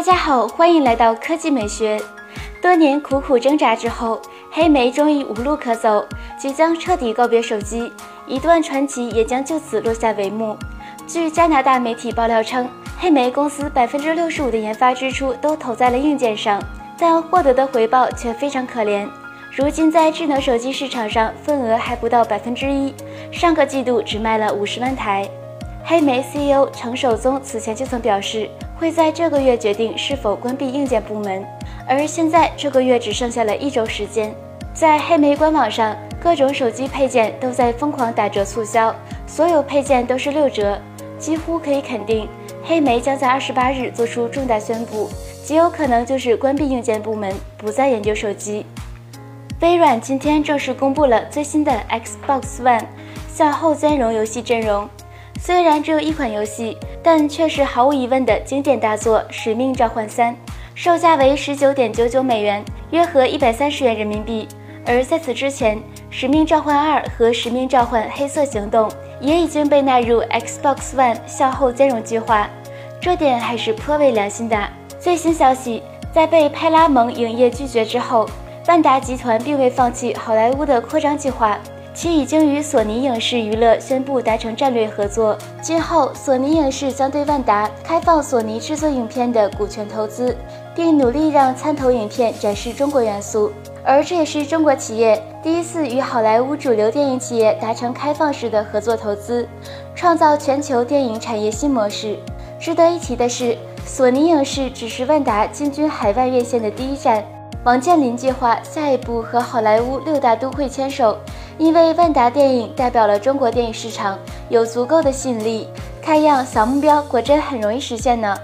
大家好，欢迎来到科技美学。多年苦苦挣扎之后，黑莓终于无路可走，即将彻底告别手机，一段传奇也将就此落下帷幕。据加拿大媒体爆料称，黑莓公司百分之六十五的研发支出都投在了硬件上，但获得的回报却非常可怜。如今在智能手机市场上份额还不到百分之一，上个季度只卖了五十万台。黑莓 CEO 程守宗此前就曾表示，会在这个月决定是否关闭硬件部门，而现在这个月只剩下了一周时间。在黑莓官网上，各种手机配件都在疯狂打折促销，所有配件都是六折，几乎可以肯定，黑莓将在二十八日做出重大宣布，极有可能就是关闭硬件部门，不再研究手机。微软今天正式公布了最新的 Xbox One 向后兼容游戏阵容，虽然只有一款游戏，但却是毫无疑问的经典大作《使命召唤三》，售价为十九点九九美元，约合一百三十元人民币。而在此之前，《使命召唤二》和《使命召唤：黑色行动》也已经被纳入 Xbox One 向后兼容计划，这点还是颇为良心的。最新消息，在被派拉蒙影业拒绝之后。万达集团并未放弃好莱坞的扩张计划，其已经与索尼影视娱乐宣布达成战略合作。今后，索尼影视将对万达开放索尼制作影片的股权投资，并努力让参投影片展示中国元素。而这也是中国企业第一次与好莱坞主流电影企业达成开放式的合作投资，创造全球电影产业新模式。值得一提的是，索尼影视只是万达进军海外院线的第一站。王健林计划下一步和好莱坞六大都会牵手，因为万达电影代表了中国电影市场，有足够的吸引力。看样小目标果真很容易实现呢。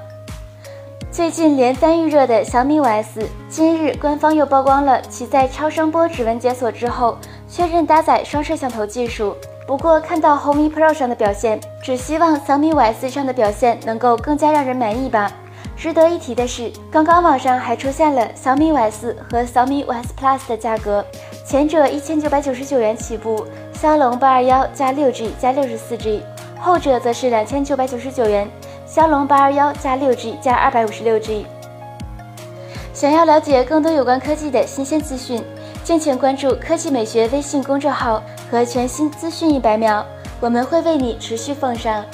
最近连番预热的小米五 S，今日官方又曝光了其在超声波指纹解锁之后，确认搭载双摄像头技术。不过看到红米 Pro 上的表现，只希望小米五 S 上的表现能够更加让人满意吧。值得一提的是，刚刚网上还出现了小米五 S 和小米五 S Plus 的价格，前者一千九百九十九元起步，骁龙八二幺加六 G 加六十四 G，后者则是两千九百九十九元，骁龙八二幺加六 G 加二百五十六 G。想要了解更多有关科技的新鲜资讯，敬请关注科技美学微信公众号和全新资讯一百秒，我们会为你持续奉上。